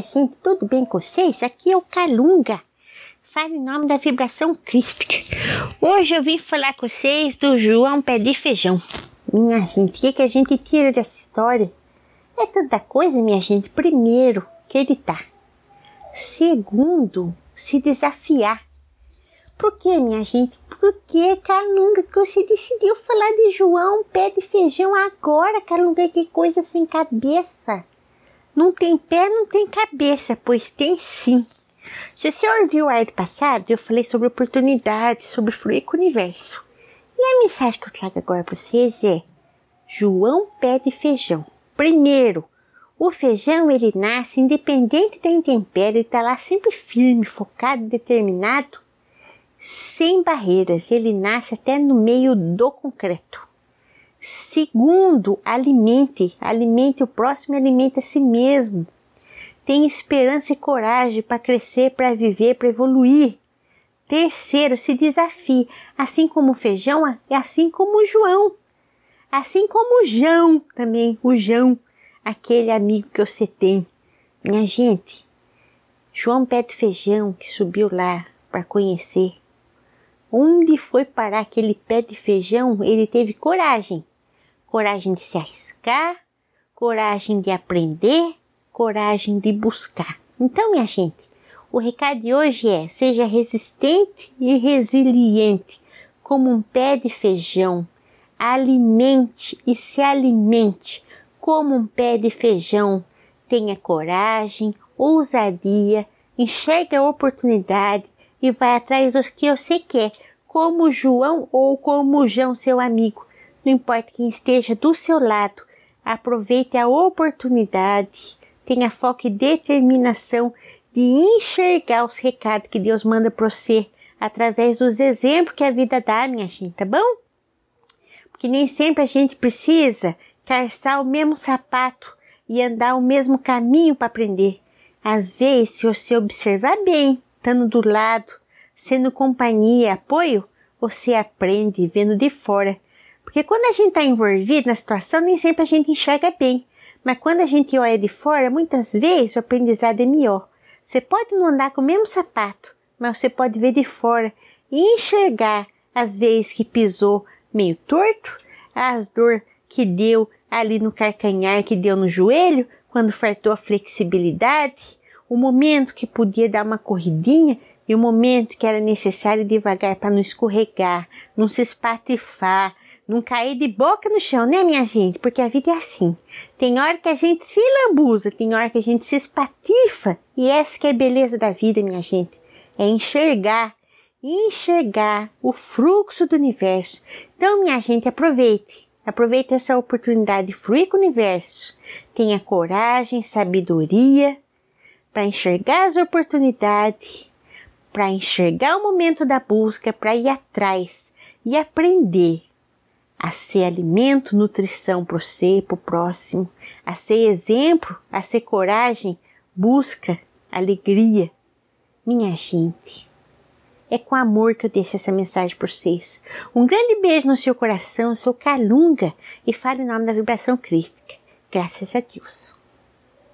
gente, tudo bem com vocês? Aqui é o Calunga. Fale em nome da vibração crística. Hoje eu vim falar com vocês do João Pé de Feijão. Minha gente, o que, que a gente tira dessa história? É tanta coisa, minha gente. Primeiro, acreditar. Segundo, se desafiar. Por que, minha gente? Porque, Calunga, que você decidiu falar de João Pé de Feijão agora, Calunga? Que coisa sem cabeça. Não tem pé, não tem cabeça, pois tem sim. Se você ouviu o ar do passado, eu falei sobre oportunidade, sobre fluir com o universo. E a mensagem que eu trago agora para vocês é: João pede feijão. Primeiro, o feijão ele nasce independente da intempérie, está lá sempre firme, focado, determinado, sem barreiras. Ele nasce até no meio do concreto. Segundo, alimente, alimente o próximo e alimente a si mesmo. Tenha esperança e coragem para crescer, para viver, para evoluir. Terceiro, se desafie, assim como o feijão, é assim como o João. Assim como o João também, o João, aquele amigo que você tem. Minha gente, João de Feijão que subiu lá para conhecer. Onde foi parar aquele pé de feijão? Ele teve coragem coragem de se arriscar, coragem de aprender, coragem de buscar. Então, minha gente, o recado de hoje é: seja resistente e resiliente, como um pé de feijão. Alimente e se alimente como um pé de feijão. Tenha coragem, ousadia, enxergue a oportunidade e vai atrás dos que você quer, como João ou como João, seu amigo. Não importa quem esteja do seu lado, aproveite a oportunidade, tenha foco e determinação de enxergar os recados que Deus manda para você através dos exemplos que a vida dá, minha gente, tá bom? Porque nem sempre a gente precisa calçar o mesmo sapato e andar o mesmo caminho para aprender. Às vezes, se você observar bem, estando do lado, sendo companhia e apoio, você aprende vendo de fora porque quando a gente está envolvido na situação, nem sempre a gente enxerga bem. Mas quando a gente olha de fora, muitas vezes o aprendizado é melhor. Você pode não andar com o mesmo sapato, mas você pode ver de fora e enxergar as vezes que pisou meio torto, as dor que deu ali no carcanhar, que deu no joelho, quando faltou a flexibilidade, o momento que podia dar uma corridinha e o momento que era necessário devagar para não escorregar, não se espatifar, não cair de boca no chão, né, minha gente? Porque a vida é assim. Tem hora que a gente se lambuza, tem hora que a gente se espatifa. E essa que é a beleza da vida, minha gente. É enxergar, enxergar o fluxo do universo. Então, minha gente, aproveite. Aproveite essa oportunidade de fluir com o universo. Tenha coragem, sabedoria para enxergar as oportunidades, para enxergar o momento da busca, para ir atrás e aprender a ser alimento, nutrição para você, para o próximo, a ser exemplo, a ser coragem, busca, alegria. Minha gente, é com amor que eu deixo essa mensagem para vocês. Um grande beijo no seu coração, seu calunga, e fale em nome da vibração crítica. Graças a Deus.